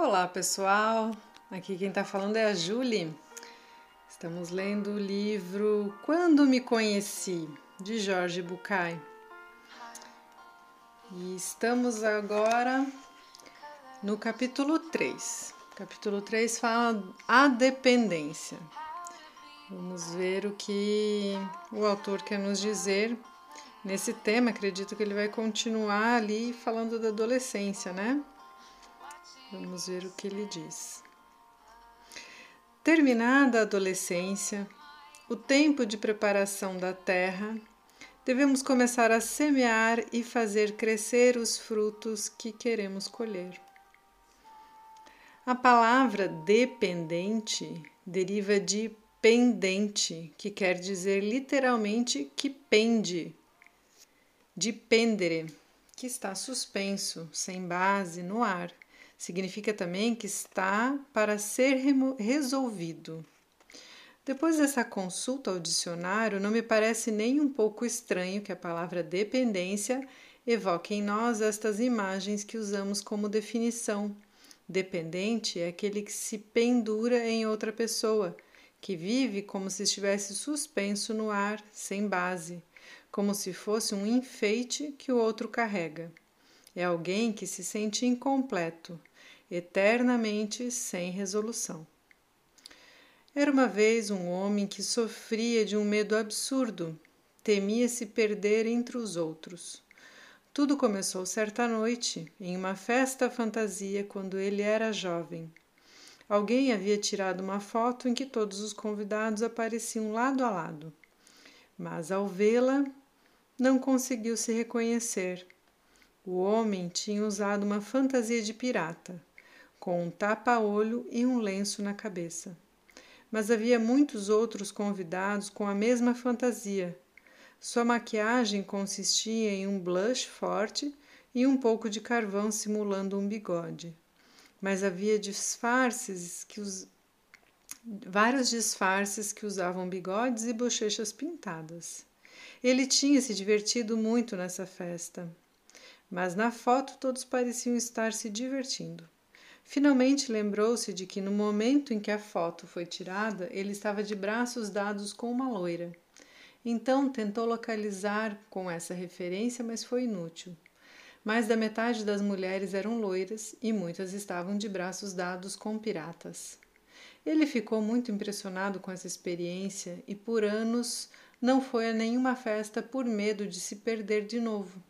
Olá pessoal, aqui quem está falando é a Julie. Estamos lendo o livro Quando Me Conheci, de Jorge Bucay. E estamos agora no capítulo 3. O capítulo 3 fala a dependência. Vamos ver o que o autor quer nos dizer nesse tema. Acredito que ele vai continuar ali falando da adolescência, né? Vamos ver o que ele diz. Terminada a adolescência, o tempo de preparação da terra, devemos começar a semear e fazer crescer os frutos que queremos colher. A palavra dependente deriva de pendente, que quer dizer literalmente que pende, de pendere, que está suspenso, sem base, no ar significa também que está para ser resolvido. Depois dessa consulta ao dicionário, não me parece nem um pouco estranho que a palavra dependência evoque em nós estas imagens que usamos como definição. Dependente é aquele que se pendura em outra pessoa, que vive como se estivesse suspenso no ar, sem base, como se fosse um enfeite que o outro carrega. É alguém que se sente incompleto, eternamente sem resolução. Era uma vez um homem que sofria de um medo absurdo, temia se perder entre os outros. Tudo começou certa noite, em uma festa fantasia, quando ele era jovem. Alguém havia tirado uma foto em que todos os convidados apareciam lado a lado. Mas ao vê-la, não conseguiu se reconhecer. O homem tinha usado uma fantasia de pirata com um tapa-olho e um lenço na cabeça. Mas havia muitos outros convidados com a mesma fantasia. Sua maquiagem consistia em um blush forte e um pouco de carvão simulando um bigode. Mas havia disfarces que os vários disfarces que usavam bigodes e bochechas pintadas. Ele tinha se divertido muito nessa festa, mas na foto todos pareciam estar se divertindo. Finalmente lembrou-se de que no momento em que a foto foi tirada, ele estava de braços dados com uma loira. Então tentou localizar com essa referência, mas foi inútil. Mais da metade das mulheres eram loiras e muitas estavam de braços dados com piratas. Ele ficou muito impressionado com essa experiência e por anos não foi a nenhuma festa por medo de se perder de novo.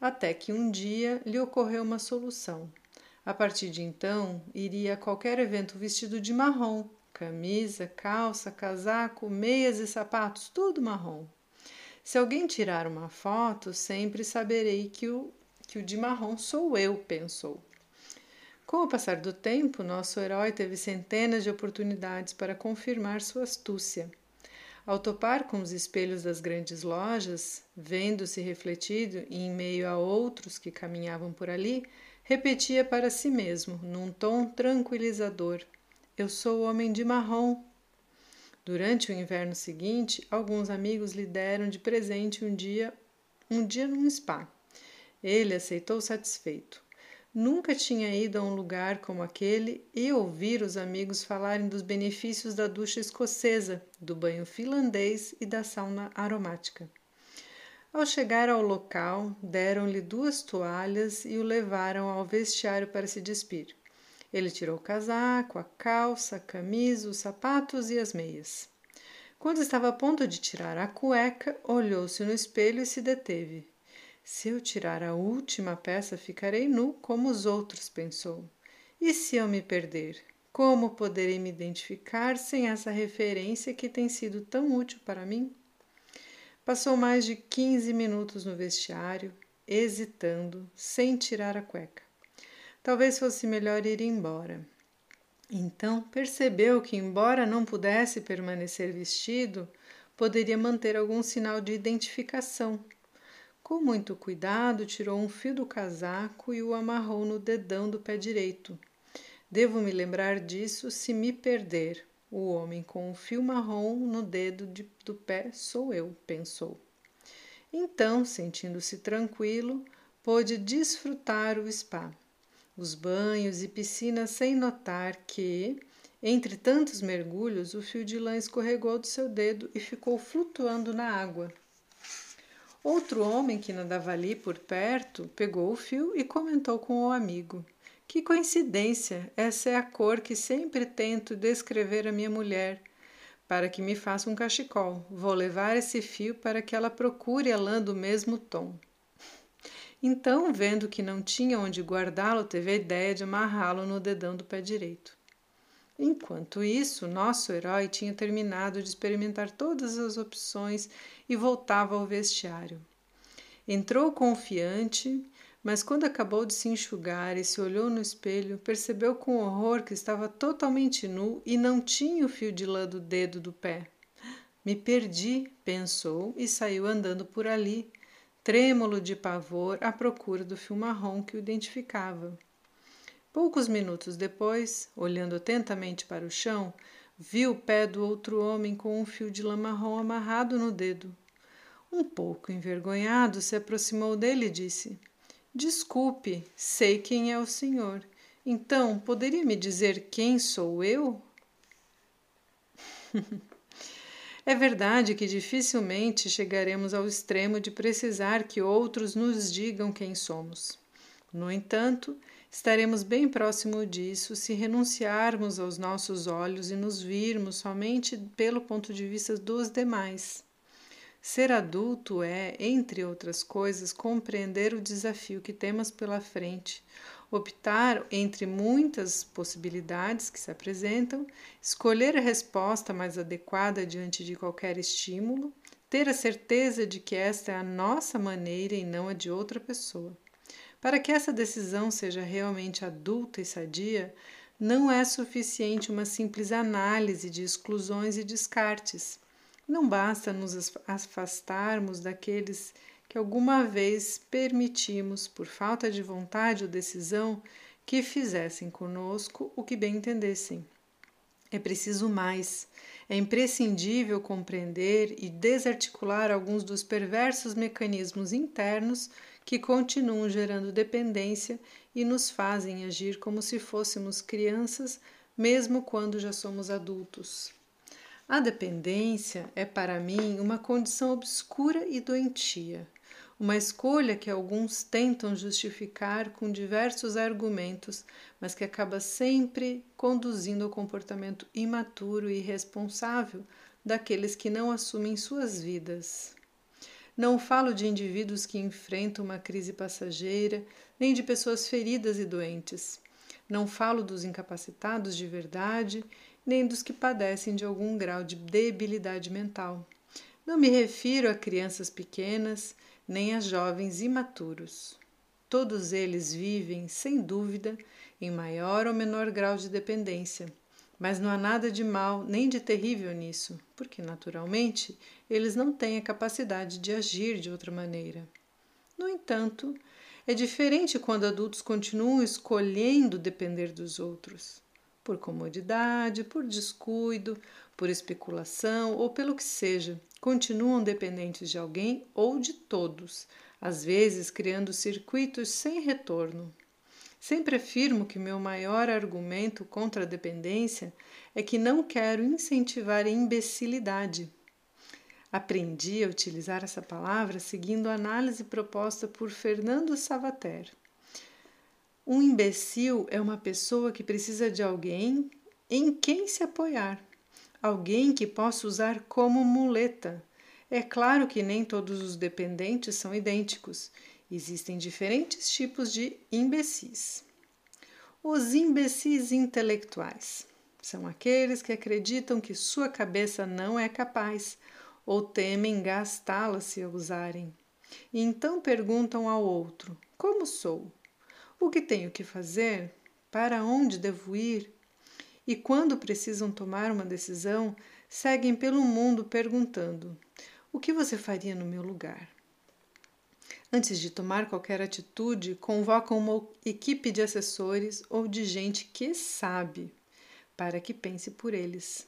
Até que um dia lhe ocorreu uma solução. A partir de então, iria a qualquer evento vestido de marrom, camisa, calça, casaco, meias e sapatos, tudo marrom. Se alguém tirar uma foto, sempre saberei que o, que o de marrom sou eu, pensou. Com o passar do tempo, nosso herói teve centenas de oportunidades para confirmar sua astúcia. Ao topar com os espelhos das grandes lojas, vendo-se refletido em meio a outros que caminhavam por ali, repetia para si mesmo, num tom tranquilizador: Eu sou homem de marrom. Durante o inverno seguinte, alguns amigos lhe deram de presente um dia, um dia num spa. Ele aceitou satisfeito. Nunca tinha ido a um lugar como aquele e ouvir os amigos falarem dos benefícios da ducha escocesa, do banho finlandês e da sauna aromática. Ao chegar ao local, deram-lhe duas toalhas e o levaram ao vestiário para se despir. Ele tirou o casaco, a calça, a camisa, os sapatos e as meias. Quando estava a ponto de tirar a cueca, olhou-se no espelho e se deteve. Se eu tirar a última peça, ficarei nu como os outros, pensou. E se eu me perder? Como poderei me identificar sem essa referência que tem sido tão útil para mim? Passou mais de 15 minutos no vestiário, hesitando, sem tirar a cueca. Talvez fosse melhor ir embora. Então percebeu que, embora não pudesse permanecer vestido, poderia manter algum sinal de identificação. Com muito cuidado, tirou um fio do casaco e o amarrou no dedão do pé direito. Devo me lembrar disso se me perder, o homem com o fio marrom no dedo de, do pé sou eu, pensou. Então, sentindo-se tranquilo, pôde desfrutar o spa. os banhos e piscinas sem notar que, entre tantos mergulhos, o fio de lã escorregou do seu dedo e ficou flutuando na água. Outro homem que nadava ali por perto pegou o fio e comentou com o amigo: Que coincidência! Essa é a cor que sempre tento descrever a minha mulher para que me faça um cachecol. Vou levar esse fio para que ela procure a lã do mesmo tom. Então, vendo que não tinha onde guardá-lo, teve a ideia de amarrá-lo no dedão do pé direito. Enquanto isso, nosso herói tinha terminado de experimentar todas as opções e voltava ao vestiário. Entrou confiante mas quando acabou de se enxugar e se olhou no espelho, percebeu com horror que estava totalmente nu e não tinha o fio de lã do dedo do pé. Me perdi, pensou e saiu andando por ali, trêmulo de pavor à procura do fio marrom que o identificava. Poucos minutos depois, olhando atentamente para o chão, viu o pé do outro homem com um fio de lã marrom amarrado no dedo. Um pouco envergonhado, se aproximou dele e disse: Desculpe, sei quem é o senhor. Então, poderia me dizer quem sou eu? é verdade que dificilmente chegaremos ao extremo de precisar que outros nos digam quem somos. No entanto, estaremos bem próximo disso se renunciarmos aos nossos olhos e nos virmos somente pelo ponto de vista dos demais. Ser adulto é, entre outras coisas, compreender o desafio que temos pela frente, optar entre muitas possibilidades que se apresentam, escolher a resposta mais adequada diante de qualquer estímulo, ter a certeza de que esta é a nossa maneira e não a de outra pessoa. Para que essa decisão seja realmente adulta e sadia, não é suficiente uma simples análise de exclusões e descartes não basta nos afastarmos daqueles que alguma vez permitimos, por falta de vontade ou decisão, que fizessem conosco o que bem entendessem. É preciso mais. É imprescindível compreender e desarticular alguns dos perversos mecanismos internos que continuam gerando dependência e nos fazem agir como se fôssemos crianças, mesmo quando já somos adultos. A dependência é para mim uma condição obscura e doentia, uma escolha que alguns tentam justificar com diversos argumentos, mas que acaba sempre conduzindo ao comportamento imaturo e irresponsável daqueles que não assumem suas vidas. Não falo de indivíduos que enfrentam uma crise passageira, nem de pessoas feridas e doentes. Não falo dos incapacitados de verdade nem dos que padecem de algum grau de debilidade mental. Não me refiro a crianças pequenas, nem a jovens imaturos. Todos eles vivem, sem dúvida, em maior ou menor grau de dependência, mas não há nada de mal nem de terrível nisso, porque, naturalmente, eles não têm a capacidade de agir de outra maneira. No entanto, é diferente quando adultos continuam escolhendo depender dos outros por comodidade, por descuido, por especulação ou pelo que seja, continuam dependentes de alguém ou de todos, às vezes criando circuitos sem retorno. Sempre afirmo que meu maior argumento contra a dependência é que não quero incentivar a imbecilidade. Aprendi a utilizar essa palavra seguindo a análise proposta por Fernando Savater. Um imbecil é uma pessoa que precisa de alguém em quem se apoiar, alguém que possa usar como muleta. É claro que nem todos os dependentes são idênticos, existem diferentes tipos de imbecis. Os imbecis intelectuais são aqueles que acreditam que sua cabeça não é capaz ou temem gastá-la se a usarem. E então perguntam ao outro: Como sou? O que tenho que fazer, para onde devo ir, e quando precisam tomar uma decisão, seguem pelo mundo perguntando: O que você faria no meu lugar? Antes de tomar qualquer atitude, convocam uma equipe de assessores ou de gente que sabe, para que pense por eles.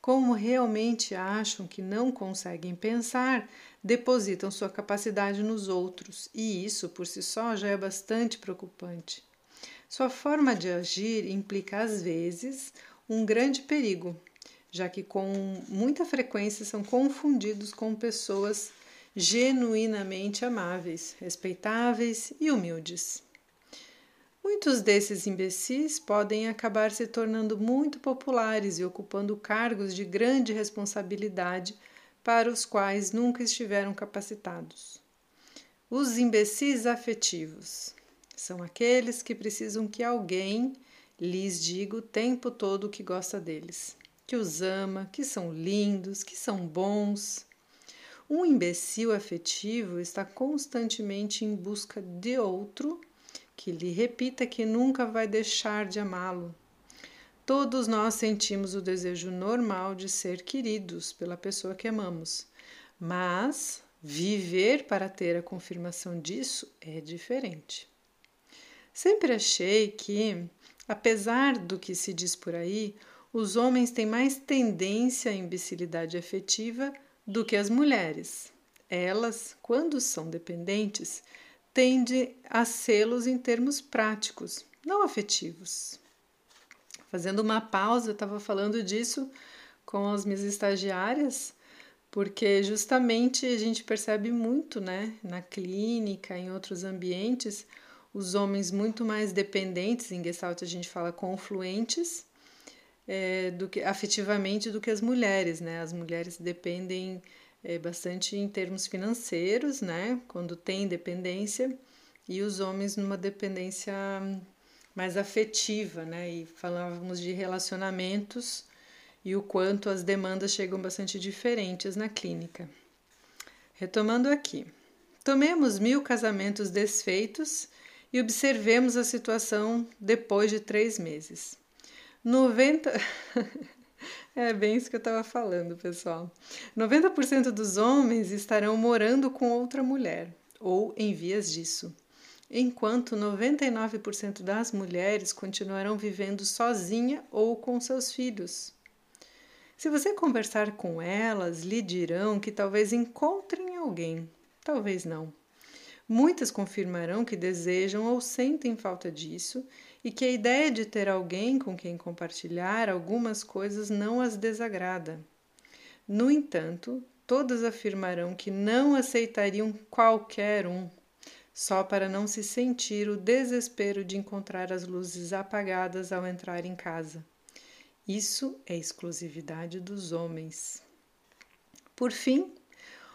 Como realmente acham que não conseguem pensar, depositam sua capacidade nos outros, e isso por si só já é bastante preocupante. Sua forma de agir implica, às vezes, um grande perigo, já que com muita frequência são confundidos com pessoas genuinamente amáveis, respeitáveis e humildes. Muitos desses imbecis podem acabar se tornando muito populares e ocupando cargos de grande responsabilidade para os quais nunca estiveram capacitados. Os imbecis afetivos são aqueles que precisam que alguém lhes diga o tempo todo que gosta deles, que os ama, que são lindos, que são bons. Um imbecil afetivo está constantemente em busca de outro que lhe repita que nunca vai deixar de amá-lo. Todos nós sentimos o desejo normal de ser queridos pela pessoa que amamos, mas viver para ter a confirmação disso é diferente. Sempre achei que, apesar do que se diz por aí, os homens têm mais tendência à imbecilidade afetiva do que as mulheres. Elas, quando são dependentes, tendem a sê-los em termos práticos, não afetivos. Fazendo uma pausa, eu estava falando disso com as minhas estagiárias, porque justamente a gente percebe muito, né, na clínica, em outros ambientes, os homens muito mais dependentes, em Gestalt a gente fala confluentes, é, do que afetivamente do que as mulheres, né? As mulheres dependem é, bastante em termos financeiros, né? Quando tem dependência, e os homens numa dependência mais afetiva, né? E falávamos de relacionamentos e o quanto as demandas chegam bastante diferentes na clínica. Retomando aqui, tomemos mil casamentos desfeitos e observemos a situação depois de três meses. 90. é bem isso que eu estava falando, pessoal. 90% dos homens estarão morando com outra mulher ou em vias disso, enquanto 99% das mulheres continuarão vivendo sozinha ou com seus filhos. Se você conversar com elas, lhe dirão que talvez encontrem alguém, talvez não. Muitas confirmarão que desejam ou sentem falta disso e que a ideia de ter alguém com quem compartilhar algumas coisas não as desagrada. No entanto, todas afirmarão que não aceitariam qualquer um, só para não se sentir o desespero de encontrar as luzes apagadas ao entrar em casa. Isso é exclusividade dos homens. Por fim,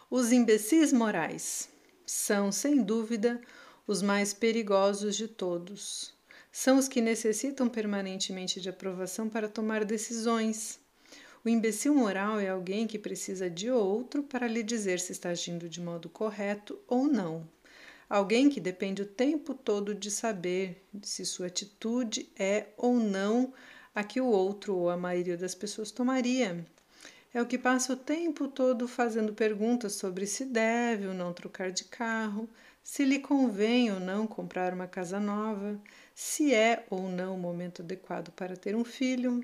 os imbecis morais são, sem dúvida, os mais perigosos de todos. São os que necessitam permanentemente de aprovação para tomar decisões. O imbecil moral é alguém que precisa de outro para lhe dizer se está agindo de modo correto ou não. Alguém que depende o tempo todo de saber se sua atitude é ou não a que o outro ou a maioria das pessoas tomaria é o que passa o tempo todo fazendo perguntas sobre se deve ou não trocar de carro, se lhe convém ou não comprar uma casa nova, se é ou não o momento adequado para ter um filho.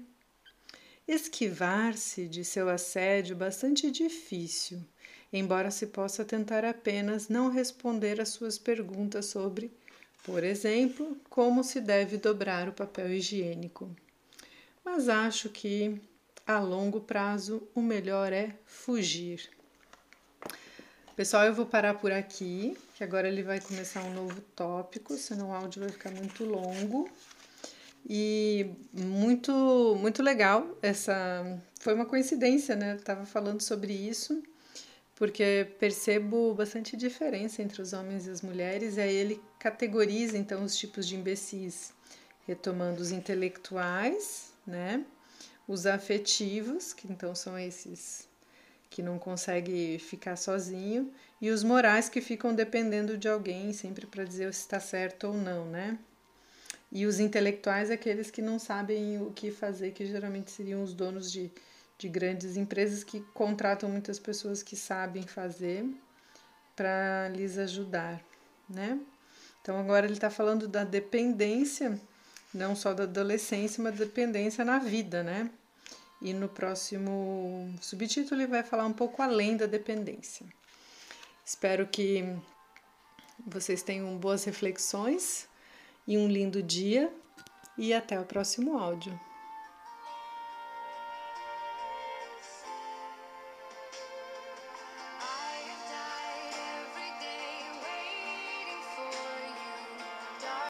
Esquivar-se de seu assédio bastante difícil, embora se possa tentar apenas não responder às suas perguntas sobre, por exemplo, como se deve dobrar o papel higiênico. Mas acho que a longo prazo, o melhor é fugir. Pessoal, eu vou parar por aqui, que agora ele vai começar um novo tópico, senão o áudio vai ficar muito longo. E muito, muito legal essa. Foi uma coincidência, né? Eu tava falando sobre isso, porque percebo bastante diferença entre os homens e as mulheres, e aí ele categoriza então os tipos de imbecis, retomando os intelectuais, né? os afetivos, que então são esses que não consegue ficar sozinho, e os morais que ficam dependendo de alguém sempre para dizer se está certo ou não, né? E os intelectuais, aqueles que não sabem o que fazer, que geralmente seriam os donos de, de grandes empresas que contratam muitas pessoas que sabem fazer para lhes ajudar, né? Então agora ele está falando da dependência, não só da adolescência, mas dependência na vida, né? E no próximo subtítulo ele vai falar um pouco além da dependência. Espero que vocês tenham boas reflexões e um lindo dia e até o próximo áudio.